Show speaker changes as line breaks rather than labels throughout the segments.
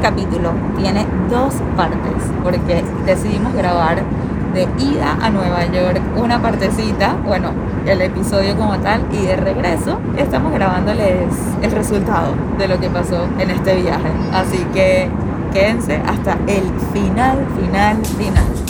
capítulo tiene dos partes porque decidimos grabar de ida a Nueva York una partecita, bueno, el episodio como tal y de regreso estamos grabándoles el resultado de lo que pasó en este viaje. Así que quédense hasta el final, final, final.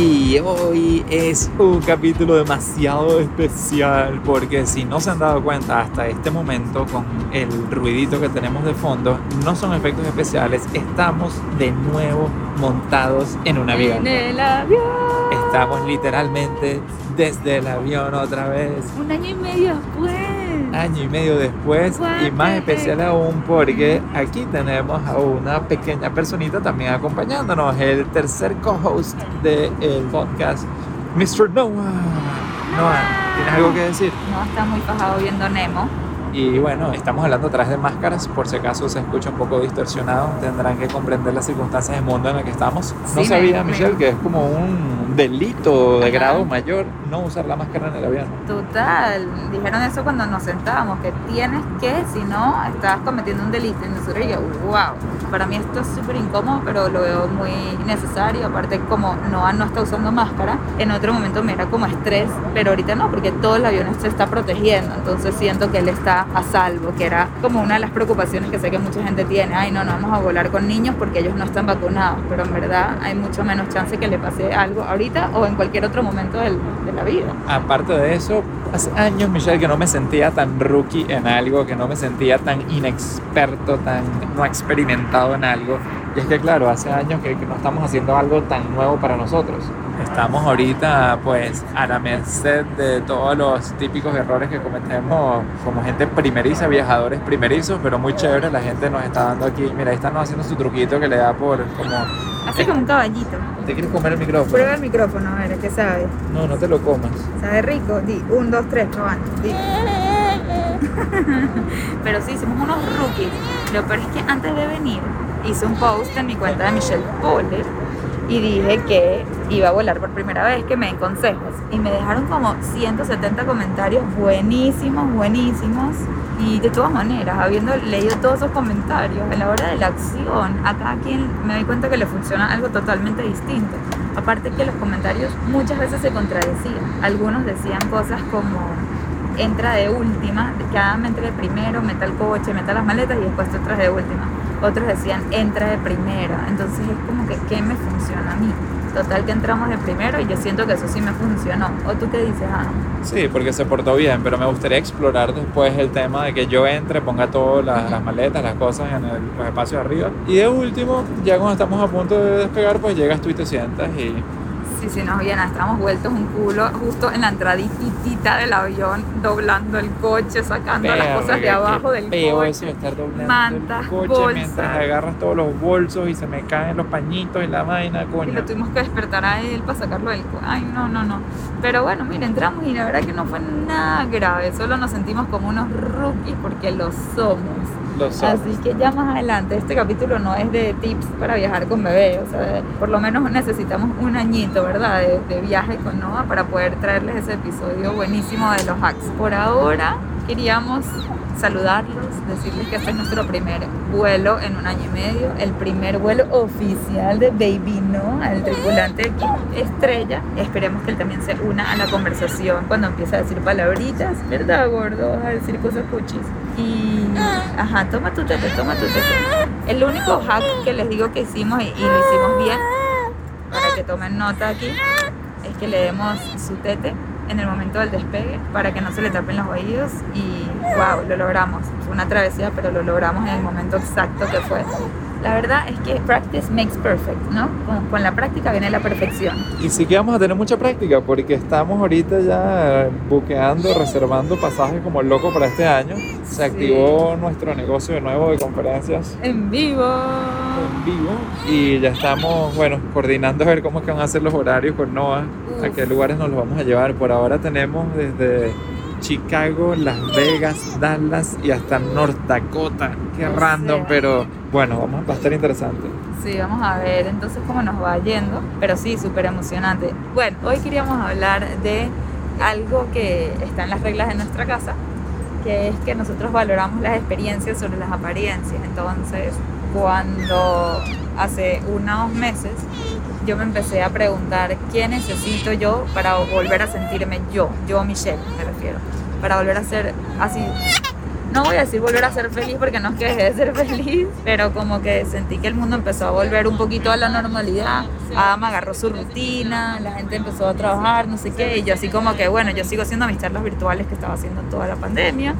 Y hoy es un capítulo demasiado especial porque si no se han dado cuenta hasta este momento con el ruidito que tenemos de fondo, no son efectos especiales, estamos de nuevo montados en un avión.
En el avión.
Estamos literalmente desde el avión otra vez.
Un año y medio después
año y medio después y más especial aún porque aquí tenemos a una pequeña personita también acompañándonos, el tercer co-host del podcast, Mr. Noah. Noah, ¿tienes algo que decir?
No, está muy fajado viendo Nemo.
Y bueno, estamos hablando atrás de máscaras, por si acaso se escucha un poco distorsionado, tendrán que comprender las circunstancias del mundo en el que estamos. No sabía, Michelle, que es como un delito de grado mayor no usar la máscara en el avión.
Total, dijeron eso cuando nos sentábamos, que tienes que, si no, estás cometiendo un delito. Y nosotros yo, wow, para mí esto es súper incómodo, pero lo veo muy necesario. Aparte, como Noah no está usando máscara, en otro momento me era como estrés, pero ahorita no, porque todo el avión se está protegiendo, entonces siento que él está a salvo, que era como una de las preocupaciones que sé que mucha gente tiene, ay no, no vamos a volar con niños porque ellos no están vacunados, pero en verdad hay mucho menos chance que le pase algo ahorita o en cualquier otro momento de la vida.
Aparte de eso, hace años, Michelle, que no me sentía tan rookie en algo, que no me sentía tan inexperto, tan no experimentado en algo. Y es que claro, hace años que, que no estamos haciendo algo tan nuevo para nosotros. Estamos ahorita pues a la merced de todos los típicos errores que cometemos como gente primeriza, viajadores primerizos, pero muy chévere, la gente nos está dando aquí, mira, ahí están haciendo su truquito que le da por como...
Hace como un caballito.
¿Te quieres comer el micrófono?
Prueba el micrófono, a ver, ¿qué sabe?
No, no te lo comas.
¿Sabe rico? Di, un, dos, tres, probando. Di. Pero sí, somos unos rookies. Lo peor es que antes de venir hice un post en mi cuenta de Michelle Poller y dije que iba a volar por primera vez, que me den consejos. Y me dejaron como 170 comentarios buenísimos, buenísimos. Y de todas maneras, habiendo leído todos esos comentarios, a la hora de la acción, a cada quien me doy cuenta que le funciona algo totalmente distinto. Aparte que los comentarios muchas veces se contradecían. Algunos decían cosas como entra de última, cada me entre de primero, meta el coche, meta las maletas y después tú entras de última. Otros decían entra de primero. Entonces es como que ¿qué me funciona a mí? Total que entramos de primero y yo siento que eso sí me funcionó. ¿O tú qué dices?
Sí, porque se portó bien, pero me gustaría explorar después el tema de que yo entre, ponga todas las, maletas, las cosas en el, los espacios arriba. Y de último, ya cuando estamos a punto de despegar, pues llegas tú y te sientas y
Sí, sí, nos viene, estábamos vueltos un culo justo en la entraditita del avión, doblando el coche, sacando las cosas de abajo del coche.
eso estar doblando
mantas,
el coche
bolsas.
mientras agarras todos los bolsos y se me caen los pañitos y la vaina, coño.
Y lo tuvimos que despertar a él para sacarlo del coche. Ay, no, no, no. Pero bueno, mira, entramos y la verdad que no fue nada grave, solo nos sentimos como unos rookies porque lo somos. Así que ya más adelante, este capítulo no es de tips para viajar con bebé, o sea, por lo menos necesitamos un añito, ¿verdad? De, viaje con Noah para poder traerles ese episodio buenísimo de los hacks. Por ahora queríamos saludarlos, decirles que este es nuestro primer vuelo en un año y medio, el primer vuelo oficial de Baby No, al tripulante aquí, estrella. Esperemos que él también se una a la conversación cuando empiece a decir palabritas, ¿verdad, gordo? A decir cosas cuchis. Y, ajá, toma tu tete, toma tu tete. El único hack que les digo que hicimos y, y lo hicimos bien, para que tomen nota aquí, es que le demos su tete en el momento del despegue para que no se le tapen los oídos y wow, lo logramos. Fue una travesía, pero lo logramos en el momento exacto que fue. La verdad es que practice makes perfect, ¿no? Con, con la práctica viene la perfección.
Y sí que vamos a tener mucha práctica porque estamos ahorita ya buqueando, reservando pasajes como loco para este año. Se activó nuestro negocio de nuevo de conferencias
En vivo.
en vivo y ya estamos, bueno, coordinando a ver cómo es que van a ser los horarios con Noah, a qué lugares nos los vamos a llevar. Por ahora tenemos desde Chicago, Las Vegas, Dallas y hasta North Dakota. Qué
O
random,
sea.
pero bueno, vamos, va a estar interesante.
Sí, vamos a ver entonces cómo nos va yendo, pero sí, súper emocionante. Bueno, hoy queríamos hablar de algo que está en las reglas de nuestra casa, que es que nosotros valoramos las experiencias sobre las apariencias. Entonces, cuando hace unos meses yo me empecé a preguntar qué necesito yo para volver a sentirme yo, yo Michelle me refiero, para volver a ser así. No voy a decir volver a ser feliz porque no es que dejé de ser feliz, pero como que sentí que el mundo empezó a volver un poquito a la normalidad. Adam agarró su rutina, la gente empezó a trabajar, no sé qué, y yo así como que, bueno, yo sigo haciendo mis charlas virtuales que estaba haciendo toda la pandemia,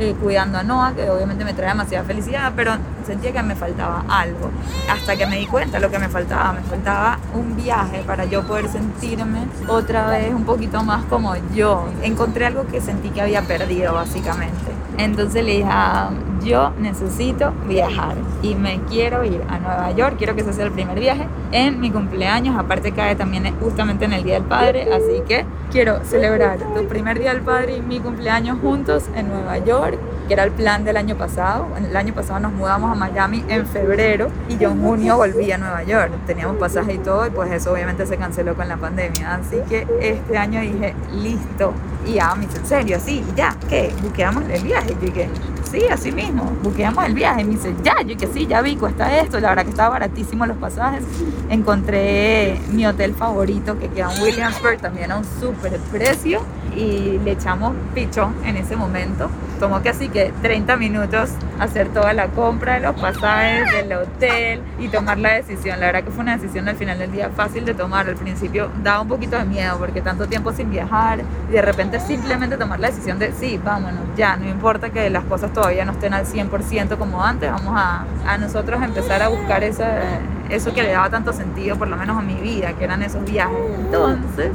eh, cuidando a Noah, que obviamente me trae demasiada felicidad, pero sentía que me faltaba algo. Hasta que me di cuenta lo que me faltaba, me faltaba un viaje para yo poder sentirme otra vez un poquito más como yo. Encontré algo que sentí que había perdido básicamente. Entonces le dije, a yo necesito viajar y me quiero ir a Nueva York, quiero que ese sea el primer viaje en mi cumpleaños, aparte cae también justamente en el Día del Padre, así que quiero celebrar tu primer Día del Padre y mi cumpleaños juntos en Nueva York, que era el plan del año pasado. El año pasado nos mudamos a Miami en febrero y yo en junio volví a Nueva York. Teníamos pasaje y todo y pues eso obviamente se canceló con la pandemia, así que este año dije, listo. Y ya me dice, en serio, sí, ya, ¿qué? Buqueamos el viaje. Yo dije, sí, así mismo, buqueamos el viaje. Me dice, ya, yo dije, sí, ya vi, cuesta esto. La verdad que estaba baratísimo los pasajes. Encontré mi hotel favorito que queda en Williamsburg, también a un súper precio. Y le echamos pichón en ese momento. Tomó casi que 30 minutos hacer toda la compra de los pasajes, del hotel y tomar la decisión. La verdad que fue una decisión al final del día fácil de tomar. Al principio daba un poquito de miedo porque tanto tiempo sin viajar y de repente simplemente tomar la decisión de sí, vámonos, ya, no importa que las cosas todavía no estén al 100% como antes, vamos a, a nosotros empezar a buscar esa, eso que le daba tanto sentido, por lo menos a mi vida, que eran esos viajes. Entonces,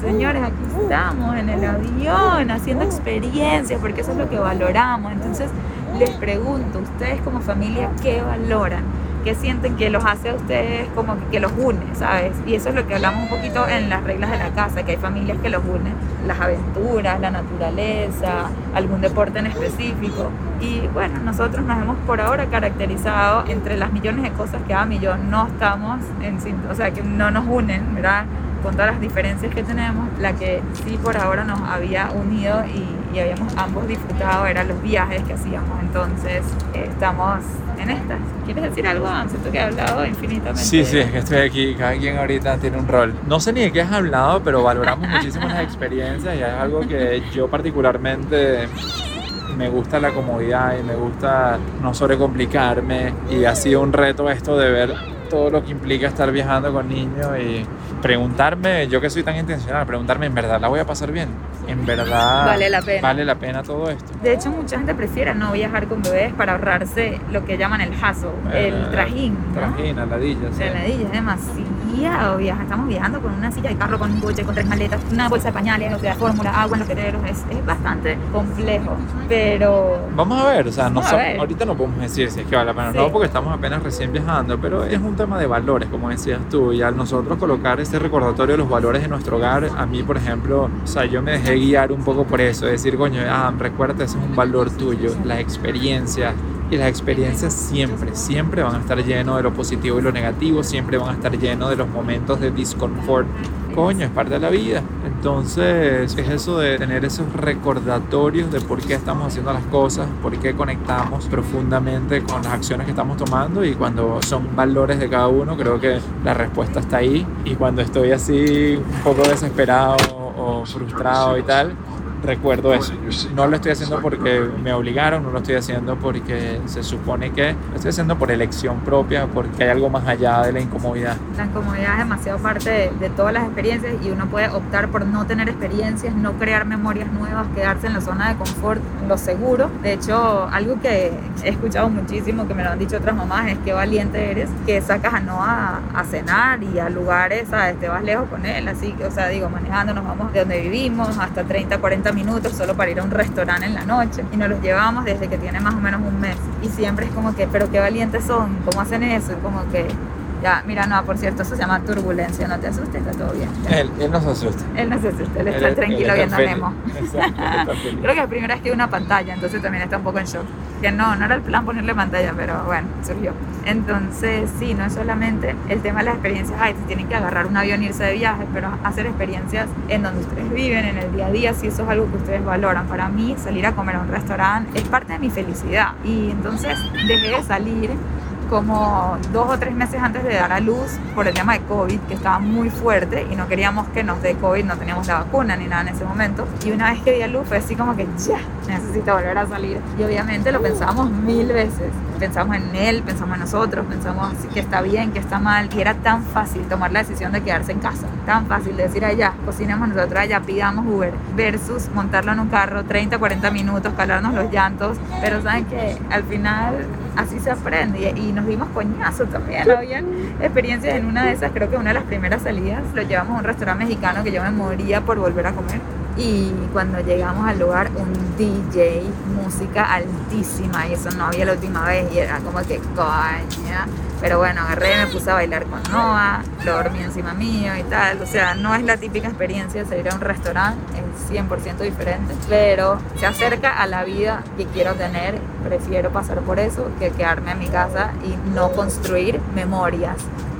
señores, aquí estamos en el avión haciendo experiencias, porque eso es lo que valoramos. Entonces, les pregunto, ustedes como familia, ¿qué valoran? ¿Qué sienten que los hace a ustedes como que, que los une, ¿sabes? Y eso es lo que hablamos un poquito en las reglas de la casa, que hay familias que los unen, las aventuras, la naturaleza, algún deporte en específico. Y bueno, nosotros nos hemos por ahora caracterizado entre las millones de cosas que Adam y yo no estamos en, o sea, que no nos unen, ¿verdad? con todas las diferencias que tenemos, la que sí por ahora nos había unido y, y habíamos ambos disfrutado eran los viajes que hacíamos. Entonces eh, estamos en estas. ¿Quieres decir algo, Adam? Siento que he hablado infinitamente.
Sí, sí, es que estoy aquí, cada quien ahorita tiene un rol. No sé ni de qué has hablado, pero valoramos muchísimo las experiencias y es algo que yo particularmente me gusta la comodidad y me gusta no sobrecomplicarme y ha sido un reto esto de ver todo lo que implica estar viajando con niños y preguntarme, yo que soy tan intencional, preguntarme, ¿en verdad la voy a pasar bien? ¿En verdad
Vale la pena.
vale la pena todo esto?
De hecho, mucha gente prefiere no viajar con bebés para ahorrarse lo que llaman el hassle, el
Eh,
trajín. ¿no?
Trajín, aladilla, sí.
La ladilla es demasiado viaja. Estamos viajando con una silla de carro, con un coche, con tres maletas, una bolsa de pañales, o sea, fórmula, agua en los quereros. Es, es bastante complejo. Pero
Vamos a ver, o sea, no
ver.
ahorita no podemos decir si es que vale la pena o
Sí.
no, porque estamos apenas recién viajando, pero es un tema de valores, como decías tú, y al nosotros colocar ese recordatorio de los valores de nuestro hogar, a mí, por ejemplo, o sea, yo me dejé guiar un poco por eso, decir, coño, ah, recuerda, ese es un valor tuyo, la experiencia, y las experiencias siempre, siempre van a estar llenos de lo positivo y lo negativo, siempre van a estar llenos de los momentos de disconfort. Coño, es parte de la vida. Entonces es eso de tener esos recordatorios de por qué estamos haciendo las cosas, por qué conectamos profundamente con las acciones que estamos tomando y cuando son valores de cada uno creo que la respuesta está ahí. Y cuando estoy así un poco desesperado o frustrado y tal, recuerdo eso. No lo estoy haciendo porque me obligaron, no lo estoy haciendo porque se supone que lo estoy haciendo por elección propia, porque hay algo más allá de la incomodidad.
La incomodidad es demasiado parte de, todas las experiencias y uno puede optar por no tener experiencias, no crear memorias nuevas, quedarse en la zona de confort, lo seguro. De hecho, algo que he escuchado muchísimo, que me lo han dicho otras mamás, es que valiente eres, que sacas a Noah a cenar y a lugares, ¿sabes? Te vas lejos con él, así que, o sea, digo, manejando, nos vamos de donde vivimos hasta 30, 40 minutos solo para ir a un restaurante en la noche y nos los llevamos desde que tiene más o menos un mes y siempre es como que, pero qué valientes son, ¿cómo hacen eso? Como que ya, mira, no, por cierto, eso se llama turbulencia, no te asustes, está todo bien.
Él, él no se asusta.
Él no se asusta, él está tranquilo viendo a Nemo. Creo que la primera vez que una pantalla, entonces también está un poco en shock. Que no, no era el plan ponerle pantalla, pero bueno, surgió. Entonces, sí, no es solamente el tema de las experiencias, ay, se tienen que agarrar un avión e irse de viaje, pero hacer experiencias en donde ustedes viven, en el día a día, si eso es algo que ustedes valoran. Para mí, salir a comer a un restaurante es parte de mi felicidad. Y entonces dejé de salir como dos o tres meses antes de dar a luz por el tema de COVID, que estaba muy fuerte y no queríamos que nos dé COVID, no teníamos la vacuna ni nada en ese momento. Y una vez que di a luz fue así como que ya, necesito volver a salir. Y obviamente lo pensamos mil veces. Pensamos en él, pensamos en nosotros, pensamos que está bien, que está mal. Y era tan fácil tomar la decisión de quedarse en casa. Tan fácil de decir allá, cocinemos nosotros allá, pidamos Uber, versus montarlo en un carro 30, 40 minutos, calarnos los llantos. Pero saben que al final así se aprende y, nos dimos coñazo también. Había experiencias en una de esas, creo que una de las primeras salidas, lo llevamos a un restaurante mexicano que yo me moría por volver a comer. Y cuando llegamos al lugar, un DJ, música altísima, y eso no había la última vez, y era como que coña pero bueno, agarré, me puse a bailar con Noah, lo dormí encima mío y tal. O sea, no es la típica experiencia de salir a un restaurante, es 100% diferente, pero se acerca a la vida que quiero tener. Prefiero pasar por eso que quedarme en mi casa y no construir memorias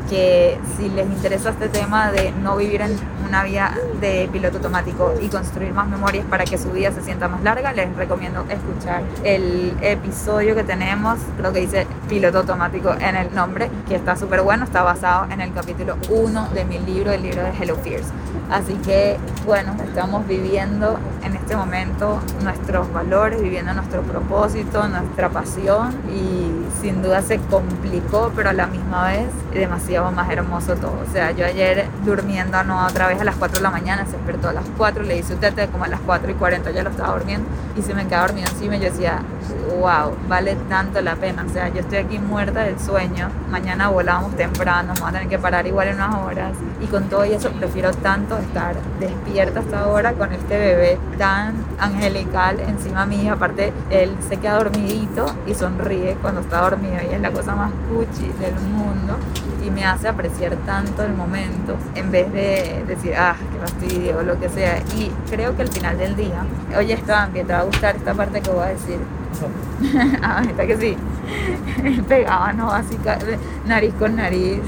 que si les interesa este tema de no vivir en una vida de piloto automático y construir más memorias para que su vida se sienta más larga, les recomiendo escuchar el episodio que tenemos, lo que dice piloto automático en el nombre, que está súper bueno, está basado en el capítulo 1 de mi libro, el libro de Hello Fears. Así que, bueno, estamos viviendo en este momento nuestros valores, viviendo nuestro propósito, nuestra pasión y sin duda se complicó, pero a la misma vez demasiado más hermoso todo. O sea, yo ayer durmiendo no otra vez a las 4 de la mañana, se despertó a las 4, le hice un tete como a las 4 y 40 ya lo estaba durmiendo y se me quedaba dormido encima y yo decía, wow, vale tanto la pena. O sea, yo estoy aquí muerta del sueño, mañana volamos temprano, vamos a tener que parar igual en unas horas y con todo eso prefiero tanto estar despierta hasta ahora con este bebé tan angelical encima mío. Aparte, él se queda dormidito y sonríe cuando está dormido y es la cosa más cuchi del mundo y me hace apreciar tanto el momento en vez de decir, ah, qué fastidio o lo que sea. Y creo que al final del día, oye, Esteban, que te va a gustar esta parte que voy a decir. ah, está que sí. Pegaba, ¿no? Así, nariz con nariz.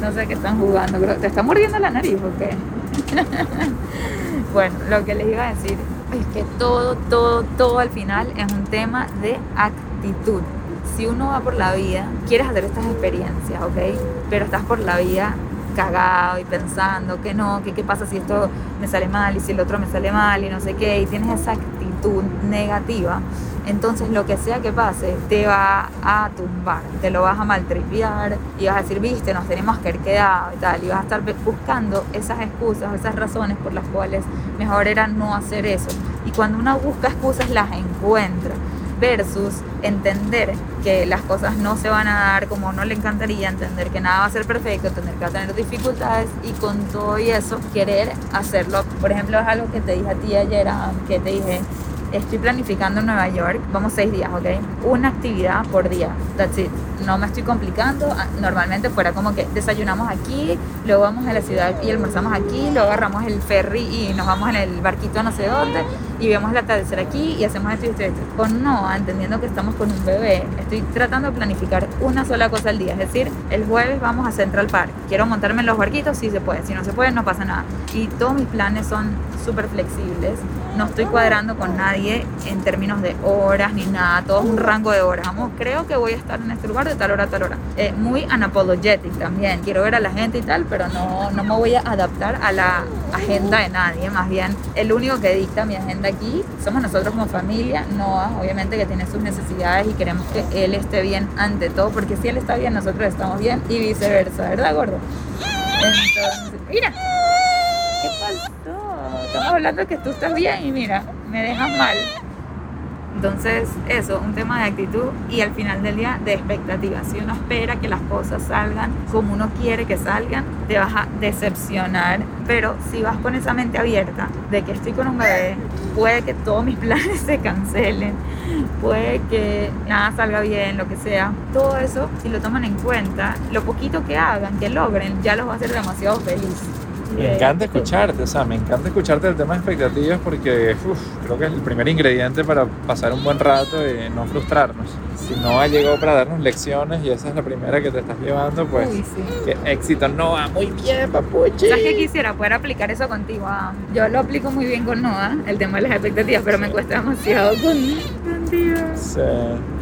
No sé qué están jugando. ¿Te está mordiendo la nariz o qué? bueno, lo que les iba a decir es que todo, todo, todo al final es un tema de actitud. Si uno va por la vida, quieres hacer estas experiencias, ¿ok? Pero estás por la vida cagado y pensando que no, que qué pasa si esto me sale mal y si el otro me sale mal y no sé qué, y tienes esa actitud negativa, entonces lo que sea que pase te va a tumbar, te lo vas a maltripear y vas a decir, viste, nos tenemos que haber quedado y tal, y vas a estar buscando esas excusas, esas razones por las cuales mejor era no hacer eso. Y cuando uno busca excusas las encuentra versus entender que las cosas no se van a dar como no le encantaría, entender que nada va a ser perfecto, tener que tener dificultades y con todo y eso querer hacerlo. Por ejemplo, es algo que te dije a ti ayer, que te dije, Estoy planificando en Nueva York, vamos seis días, ¿ok? Una actividad por día, that's it. No me estoy complicando, ah, normalmente fuera como que desayunamos aquí, luego vamos a la ciudad y almorzamos aquí, luego agarramos el ferry y nos vamos en el barquito no sé dónde y vemos el atardecer aquí y hacemos esto y esto y esto. Con Noah, entendiendo que estamos con un bebé, estoy tratando de planificar una sola cosa al día, es decir, el jueves vamos a Central Park, quiero montarme en los barquitos, si se puede, si no se puede, no pasa nada. Y todos mis planes son súper flexibles, no estoy cuadrando con nadie en términos de horas ni nada, todo es un rango de horas. Vamos, creo que voy a estar en este lugar de tal hora a tal hora. Eh, muy unapologetic también, quiero ver a la gente y tal, pero no, no me voy a adaptar a la agenda de nadie, más bien el único que dicta mi agenda aquí somos nosotros como familia, Noah, obviamente que tiene sus necesidades y queremos que él esté bien ante todo, porque si él está bien, nosotros estamos bien y viceversa, ¿verdad, gordo? Entonces, mira, ¿qué pasó? Estamos hablando que tú estás bien y mira, me dejas mal. Entonces, eso, un tema de actitud y al final del día de expectativas. Si uno espera que las cosas salgan como uno quiere que salgan, te vas a decepcionar. Pero si vas con esa mente abierta de que estoy con un bebé, puede que todos mis planes se cancelen, puede que nada salga bien, lo que sea. Todo eso, si lo toman en cuenta, lo poquito que hagan, que logren, ya los va a hacer demasiado felices.
Me encanta escucharte, o sea, me encanta escucharte el tema de expectativas porque uf, creo que es el primer ingrediente para pasar un buen rato y no frustrarnos. Si no ha llegado para darnos lecciones y esa es la primera que te estás llevando, pues
Uy, sí.
éxito no va muy bien, papuchi.
¿Sabes qué quisiera poder aplicar eso contigo? Ah, Yo lo aplico muy bien con Noah, el tema de las expectativas, pero me cuesta demasiado con, contigo.
Sí.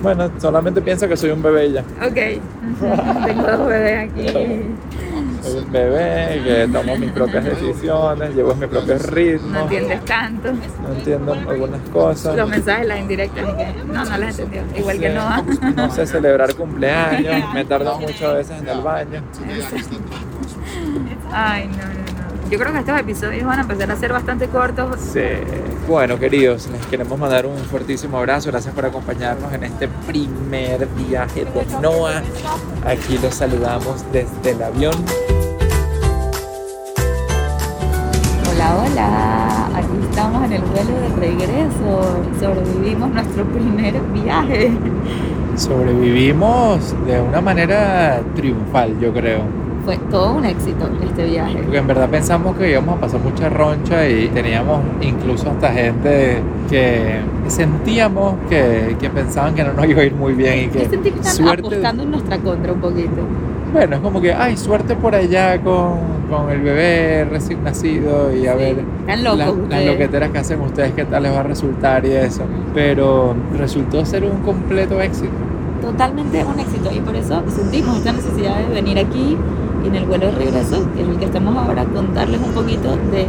Bueno, solamente piensa que soy un bebé ya.
Ok, tengo dos bebés aquí.
Soy un bebé que tomo mis propias decisiones, llevo mis propios
No
ritmos,
entiendes tanto.
no entiendo algunas cosas.
Los mensajes, las indirectas, que no, no las entendió. Igual que
Sí.
Noah.
No sé celebrar cumpleaños, me tardo muchas veces en el baño.
Ay, no, no, no. Yo creo que estos episodios van a empezar a ser bastante cortos.
Sí. Bueno, queridos, les queremos mandar un fuertísimo abrazo. Gracias por acompañarnos en este primer viaje de Noah. Aquí los saludamos desde el avión.
Hola, hola. Aquí estamos en el vuelo de regreso. Sobrevivimos nuestro primer viaje.
Sobrevivimos de una manera triunfal, yo creo.
Fue todo un éxito este viaje.
Porque en verdad pensamos que íbamos a pasar mucha roncha y teníamos incluso hasta gente que sentíamos que, que pensaban que no nos iba a ir muy bien y que
sentí que están
suerte.
apostando en nuestra contra un poquito.
Bueno, es como que, ay, suerte por allá con, con el bebé recién nacido y a
Sí,
ver
locos
la- las loqueteras que hacen ustedes, qué tal les va a resultar y eso. Pero resultó ser un completo éxito.
Totalmente un éxito. Y por eso sentimos esta necesidad de venir aquí y en el vuelo de regreso, que es el que estamos ahora, contarles un poquito de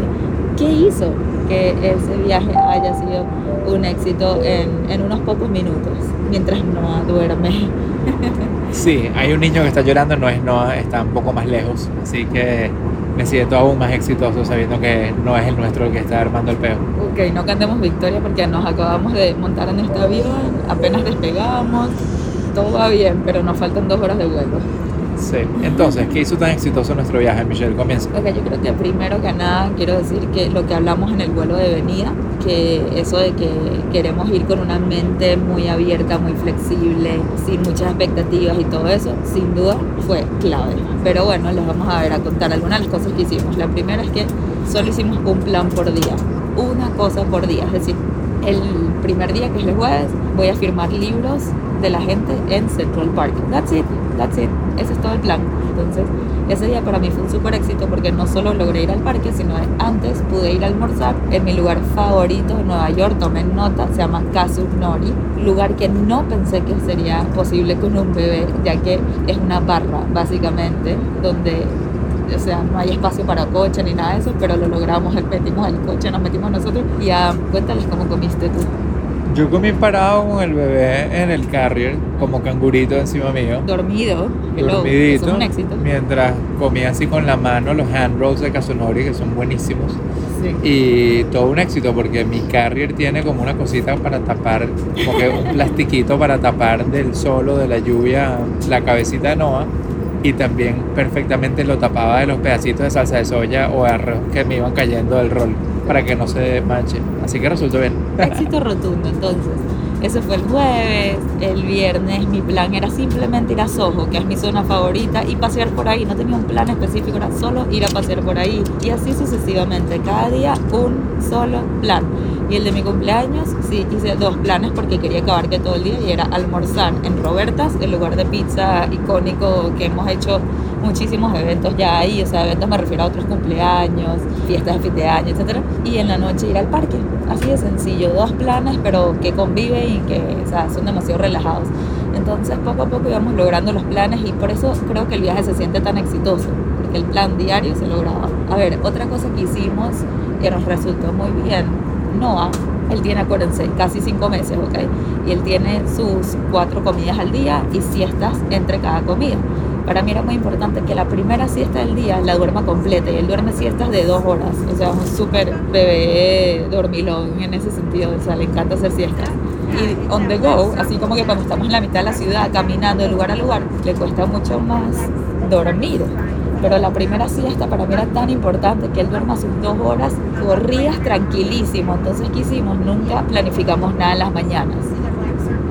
qué hizo que ese viaje haya sido un éxito en, en unos pocos minutos, mientras no duerme.
Sí, hay un niño que está llorando, no es Noah, está un poco más lejos, así que me siento aún más exitoso sabiendo que no es el nuestro el que está armando el peo.
Ok, no cantemos victoria porque nos acabamos de montar en este avión, apenas despegamos, todo va bien, pero nos faltan dos horas de vuelo.
Sí. Entonces, ¿qué hizo tan exitoso nuestro viaje, Michelle? Comienza.
Ok, yo creo que primero que nada quiero decir que lo que hablamos en el vuelo de venida, que eso de que queremos ir con una mente muy abierta, muy flexible, sin muchas expectativas y todo eso, sin duda fue clave. Pero bueno, les vamos a ver a contar algunas de las cosas que hicimos. La primera es que solo hicimos un plan por día, una cosa por día, es decir, el primer día que es el jueves voy a firmar libros de la gente en Central Park. That's it, that's it. Ese es todo el plan. Entonces, ese día para mí fue un súper éxito porque no solo logré ir al parque, sino antes pude ir a almorzar en mi lugar favorito de Nueva York, tomen nota, se llama Kazu Nori, lugar que no pensé que sería posible con un bebé, ya que es una barra, básicamente, donde o sea, no hay espacio para coche ni nada de eso, pero lo logramos, metimos el coche, nos metimos nosotros y ah, cuéntales cómo comiste tú.
Yo comí parado con el bebé en el carrier, como cangurito encima mío.
Dormido,
dormidito,
eso es un éxito.
mientras comía así con la mano los hand rolls de Kazunori, que son buenísimos.
Sí.
Y todo un éxito porque mi carrier tiene como una cosita para tapar, como que un plastiquito para tapar del sol o de la lluvia la cabecita de Noah. Y también perfectamente lo tapaba de los pedacitos de salsa de soya o arroz que me iban cayendo del rol para que no se manche. Así que resultó bien.
Éxito rotundo. Entonces, ese fue el jueves. El viernes mi plan era simplemente ir a Soho, que es mi zona favorita, y pasear por ahí. No tenía un plan específico, era solo ir a pasear por ahí. Y así sucesivamente. Cada día un solo plan. Y el de mi cumpleaños, sí, hice dos planes porque quería acabar que todo el día y era almorzar en Robertas, el lugar de pizza icónico que hemos hecho muchísimos eventos ya ahí, o sea, eventos me refiero a otros cumpleaños, fiestas de fin de año, etc. Y en la noche ir al parque, así de sencillo, dos planes, pero que conviven y que o sea, son demasiado relajados. Entonces poco a poco íbamos logrando los planes y por eso creo que el viaje se siente tan exitoso, porque el plan diario se lograba. A ver, otra cosa que hicimos que nos resultó muy bien Noah, él tiene, acuérdense, casi cinco meses, ¿ok? Y él tiene sus cuatro comidas al día y siestas entre cada comida. Para mí era muy importante que la primera siesta del día la duerma completa y él duerme siestas de dos horas. O sea, un súper bebé dormilón en ese sentido. O sea, le encanta hacer siestas. Y on the go, así como que cuando estamos en la mitad de la ciudad caminando de lugar a lugar, le cuesta mucho más dormir pero la primera siesta para mí era tan importante que él duerma sus dos horas, corrías tranquilísimo. Entonces, ¿qué hicimos? Nunca planificamos nada en las mañanas.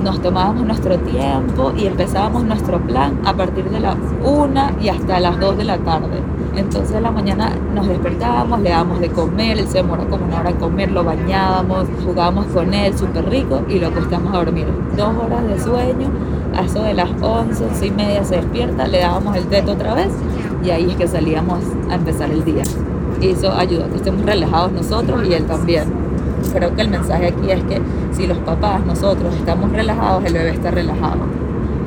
Nos tomábamos nuestro tiempo y empezábamos nuestro plan a partir de la una y hasta las dos de la tarde. Entonces en la mañana nos despertábamos, le dábamos de comer, él se demoró como una hora en comer, lo bañábamos, jugábamos con él súper rico y lo acostamos a dormir. Dos horas de sueño, a eso de las once, once y media se despierta, le dábamos el teto otra vez y ahí es que salíamos a empezar el día. Y eso ayuda a que estemos relajados nosotros y él también. Creo que el mensaje aquí es que si los papás, nosotros estamos relajados, el bebé está relajado.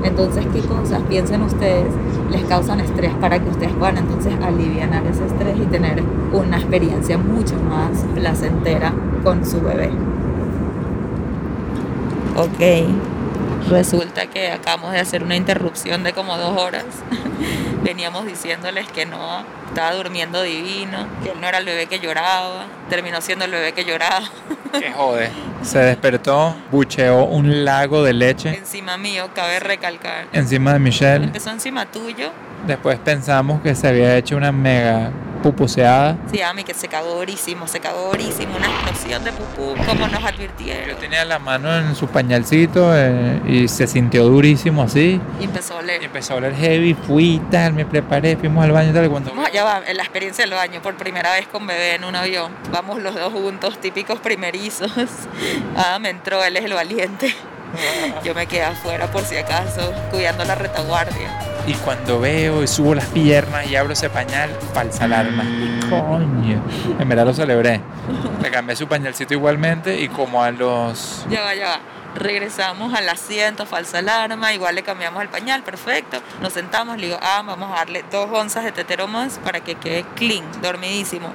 Entonces, ¿qué cosas piensen ustedes les causan estrés para que ustedes puedan entonces aliviar ese estrés y tener una experiencia mucho más placentera con su bebé? Ok, resulta que acabamos de hacer una interrupción de como dos horas veníamos diciéndoles que no, estaba durmiendo divino, que él no era el bebé que lloraba, terminó siendo el bebé que lloraba.
Qué jode. Se despertó, bucheó un lago de leche.
Encima mío, cabe recalcar.
Encima de Michelle.
Empezó encima tuyo.
Después pensamos que se había hecho una mega pupuseada.
Sí, a mí que se cagó durísimo, se cagó durísimo, una explosión de pupú, como nos advirtieron.
Yo tenía la mano en su pañalcito eh, y se sintió durísimo así.
Y empezó a oler.
Y empezó a oler heavy, fui tal, me preparé, fuimos al baño y tal. Cuando...
No, ya va, en la experiencia del baño, por primera vez con bebé en un avión. Vamos los dos juntos, típicos primerizos. Ah, me entró, él es el valiente. Yo me quedé afuera por si acaso, cuidando la retaguardia.
Y cuando veo y subo las piernas y abro ese pañal, falsa alarma. Coño. En verdad lo celebré. Le cambié su pañalcito igualmente y como a los...
Ya va, ya va. Regresamos al asiento, falsa alarma, igual le cambiamos el pañal, perfecto. Nos sentamos, le digo, ah, vamos a darle dos onzas de tetero más para que quede clean, dormidísimo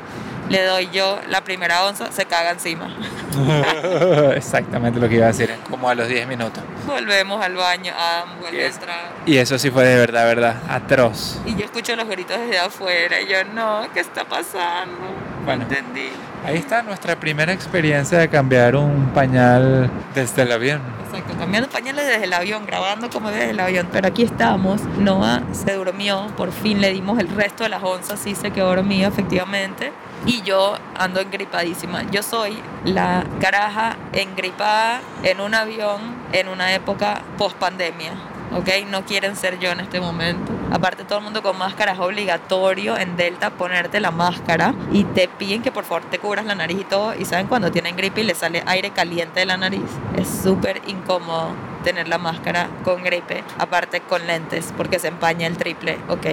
le doy yo la primera onza, se caga encima.
Exactamente lo que iba a decir, como a los 10 minutos.
Volvemos al baño, Adam vuelve a entrar.
Y eso sí fue de verdad, verdad, atroz.
Y yo escucho los gritos desde afuera y yo, no, ¿qué está pasando? Bueno, entendí.
Ahí está nuestra primera experiencia de cambiar un pañal desde el avión.
Exacto, cambiando pañales desde el avión, grabando como desde el avión. Pero aquí estamos, Noah se durmió, por fin le dimos el resto de las onzas, sí se quedó dormido efectivamente y yo ando engripadísima. Yo soy la caraja engripada en un avión en una época post pandemia. ¿ok? No quieren ser yo en este momento. Aparte, todo el mundo con máscara es obligatorio en Delta ponerte la máscara y te piden que por favor te cubras la nariz y todo. Y saben cuando tienen gripe y le sale aire caliente de la nariz. Es súper incómodo tener la máscara con gripe, aparte con lentes, porque se empaña el triple. Ok,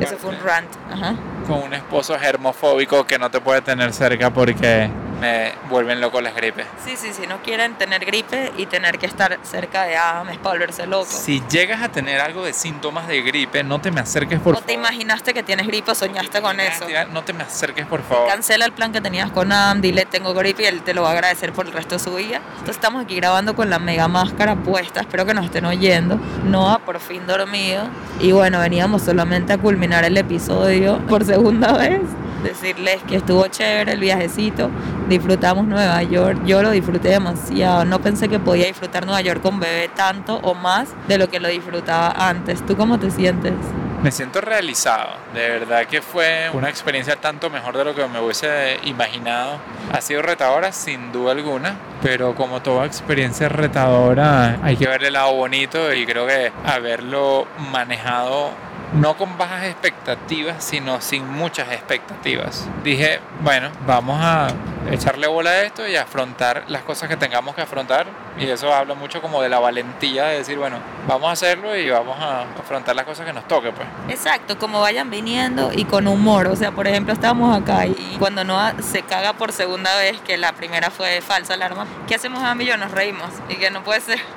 eso fue un rant. Ajá.
Con un esposo germofóbico que no te puede tener cerca porque me vuelven loco las gripes.
Sí, sí, sí, no quieren tener gripe y tener que estar cerca de Adam es para volverse loco.
Si llegas a tener algo de síntomas de gripe, no te me acerques por
favor. No te imaginaste que tienes gripe o soñaste con eso.
No te me acerques por favor.
Cancela el plan que tenías con Adam, dile tengo gripe y él te lo va a agradecer por el resto de su vida. Entonces estamos aquí grabando con la mega máscara puesta, espero que nos estén oyendo. Noah por fin dormido. Y bueno, veníamos solamente a culminar el episodio por segunda vez decirles que estuvo chévere el viajecito, disfrutamos Nueva York, yo lo disfruté demasiado, no pensé que podía disfrutar Nueva York con bebé tanto o más de lo que lo disfrutaba antes. ¿Tú cómo te sientes?
Me siento realizado, de verdad que fue una experiencia tanto mejor de lo que me hubiese imaginado. Ha sido retadora sin duda alguna, pero como toda experiencia retadora hay que verle el lado bonito y creo que haberlo manejado no con bajas expectativas, sino sin muchas expectativas. Dije, bueno, vamos a echarle bola a esto y afrontar las cosas que tengamos que afrontar. Y eso habla mucho como de la valentía de decir, bueno, vamos a hacerlo y vamos a afrontar las cosas que nos toque, pues.
Exacto, como vayan viniendo y con humor. O sea, por ejemplo, estamos acá y cuando Noah se caga por segunda vez, que la primera fue falsa alarma, ¿qué hacemos a y Nos reímos. Y que no puede ser.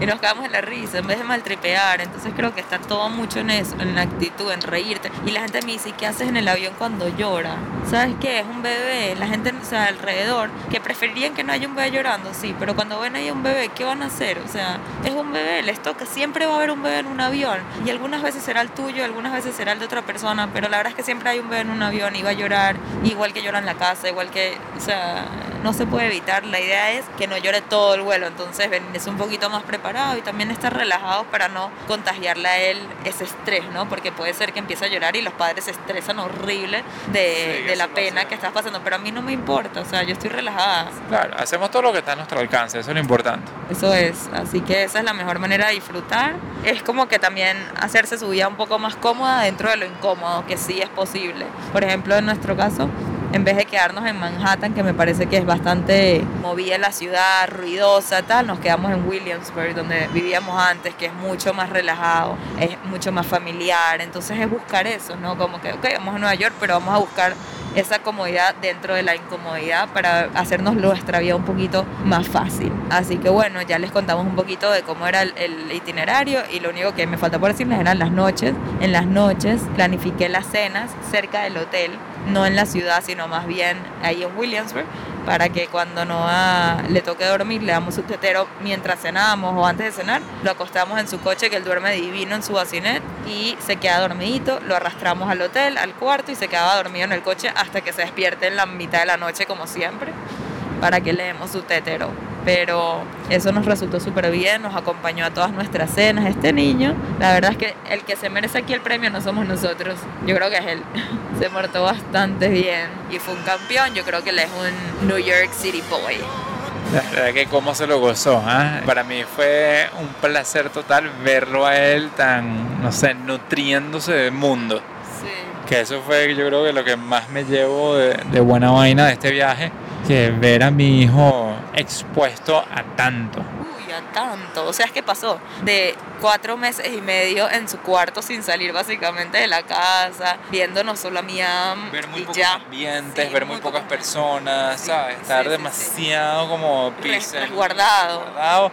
Y nos cagamos en la risa en vez de maltripear. Entonces creo que está todo mucho en eso, en la actitud, en reírte. Y la gente me dice, ¿qué haces en el avión cuando llora? ¿Sabes qué? Es un bebé. La gente, alrededor, que preferirían que no haya un bebé llorando, sí, pero cuando ven ahí un bebé, ¿qué van a hacer? O sea, es un bebé, les toca, siempre va a haber un bebé en un avión. Y algunas veces será el tuyo, algunas veces será el de otra persona, pero la verdad es que siempre hay un bebé en un avión y va a llorar, igual que llora en la casa, igual que, o sea, no se puede evitar. La idea es que no llore todo el vuelo, entonces venirse un poquito más preparado y también estar relajado para no contagiarle a él ese estrés, ¿no? Porque puede ser que empiece a llorar y los padres se estresan horrible de, de la pena que estás pasando, pero a mí no me importa, o sea, yo estoy relajada.
Claro, hacemos todo lo que está a nuestro alcance, eso es lo importante.
Eso es, así que esa es la mejor manera de disfrutar. Es como que también hacerse su vida un poco más cómoda dentro de lo incómodo, que sí es posible. Por ejemplo, en nuestro caso, en vez de quedarnos en Manhattan, que me parece que es bastante movida la ciudad, ruidosa, tal, nos quedamos en Williamsburg, donde vivíamos antes, que es mucho más relajado, es mucho más familiar. Entonces es buscar eso, ¿no? Como que, ok, vamos a Nueva York, pero vamos a buscar esa comodidad dentro de la incomodidad para hacernos nuestra vida un poquito más fácil. Así que bueno, ya les contamos un poquito de cómo era el, el, itinerario y lo único que me falta por decirles eran las noches. En las noches planifiqué las cenas cerca del hotel, no en la ciudad, sino más bien ahí en Williamsburg para que cuando Noah le toque dormir le damos su tetero mientras cenamos o antes de cenar, lo acostamos en su coche que él duerme divino en su bacinet y se queda dormidito, lo arrastramos al hotel, al cuarto y se quedaba dormido en el coche hasta que se despierte en la mitad de la noche como siempre para que le demos su tetero. Pero eso nos resultó súper bien, nos acompañó a todas nuestras cenas. Este niño, la verdad es que el que se merece aquí el premio no somos nosotros, yo creo que es él. Se portó bastante bien y fue un campeón, yo creo que él es un New York City Boy.
La verdad que cómo se lo gozó, ¿eh? Para mí fue un placer total verlo a él tan, no sé, nutriéndose del mundo.
Sí.
Que eso fue yo creo que lo que más me llevo de, de buena vaina de este viaje, que ver a mi hijo expuesto a tanto.
Uy, a tanto. O sea, es que pasó de cuatro meses y medio en su cuarto sin salir básicamente de la casa, viéndonos solo a Miam
Ver muy
y
pocos
ya.
ambientes,
Sí,
ver muy,
muy
pocas
pocos-
personas,
Sí,
¿sabes?
sí,
Estar demasiado como pixel-
resguardado.
resguardado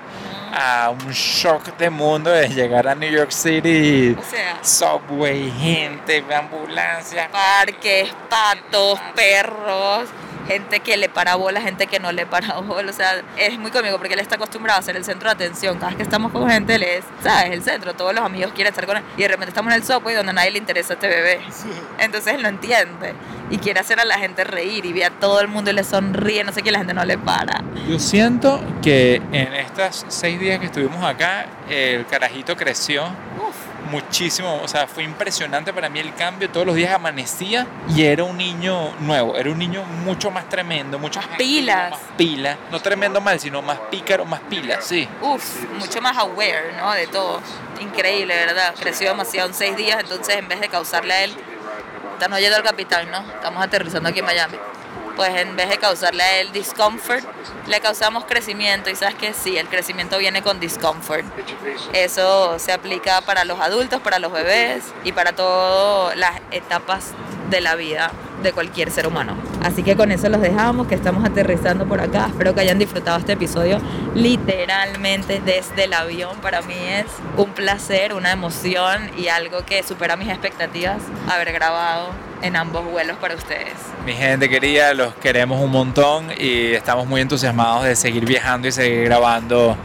a un shock de mundo de llegar a New York City.
O sea,
Subway, gente, ambulancia.
parques, patos, perros, gente que le para bola, gente que no le para bola. O sea, es muy cómico porque él está acostumbrado a ser el centro de atención. Cada vez que estamos con gente, él es, ¿sabes? El centro. Todos los amigos quieren estar con él. Y de repente estamos en el subway donde a nadie le interesa este bebé. Entonces él no entiende. Y quiere hacer a la gente reír y ve a todo el mundo y le sonríe. No sé qué, la gente no le para.
Yo siento que en estos seis días que estuvimos acá, el carajito creció
Uf.
Muchísimo. O sea, fue impresionante para mí el cambio. Todos los días amanecía y era un niño nuevo. Era un niño mucho más tremendo, mucho
Más
más,
pilas.
Más pila. No tremendo mal, sino más pícaro, más pila, sí.
Uf, mucho más aware, ¿no? De todo. Increíble, ¿verdad? Creció demasiado en seis días, entonces en vez de causarle a él, están oyendo al capitán, ¿no? Estamos aterrizando aquí en Miami. Pues en vez de causarle él discomfort, le causamos crecimiento. Y sabes que sí, el crecimiento viene con discomfort. Eso se aplica para los adultos, para los bebés y para todas las etapas de la vida de cualquier ser humano. Así que con eso los dejamos, que estamos aterrizando por acá. Espero que hayan disfrutado este episodio literalmente desde el avión. Para mí es un placer, una emoción y algo que supera mis expectativas haber grabado en ambos vuelos para ustedes.
Mi gente querida, los queremos un montón y estamos muy entusiasmados de seguir viajando y seguir grabando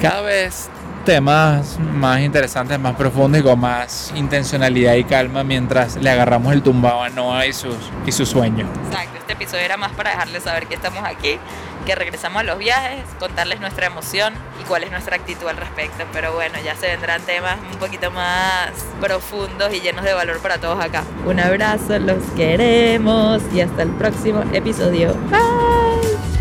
cada vez temas más interesantes, más profundos y con más intencionalidad y calma mientras le agarramos el tumbado a Noah y sus, y sus sueños.
Exacto, este episodio era más para dejarles saber que estamos aquí, que regresamos a los viajes, contarles nuestra emoción y cuál es nuestra actitud al respecto. Pero bueno, ya se vendrán temas un poquito más profundos y llenos de valor para todos acá. Un abrazo, los queremos y hasta el próximo episodio. Bye.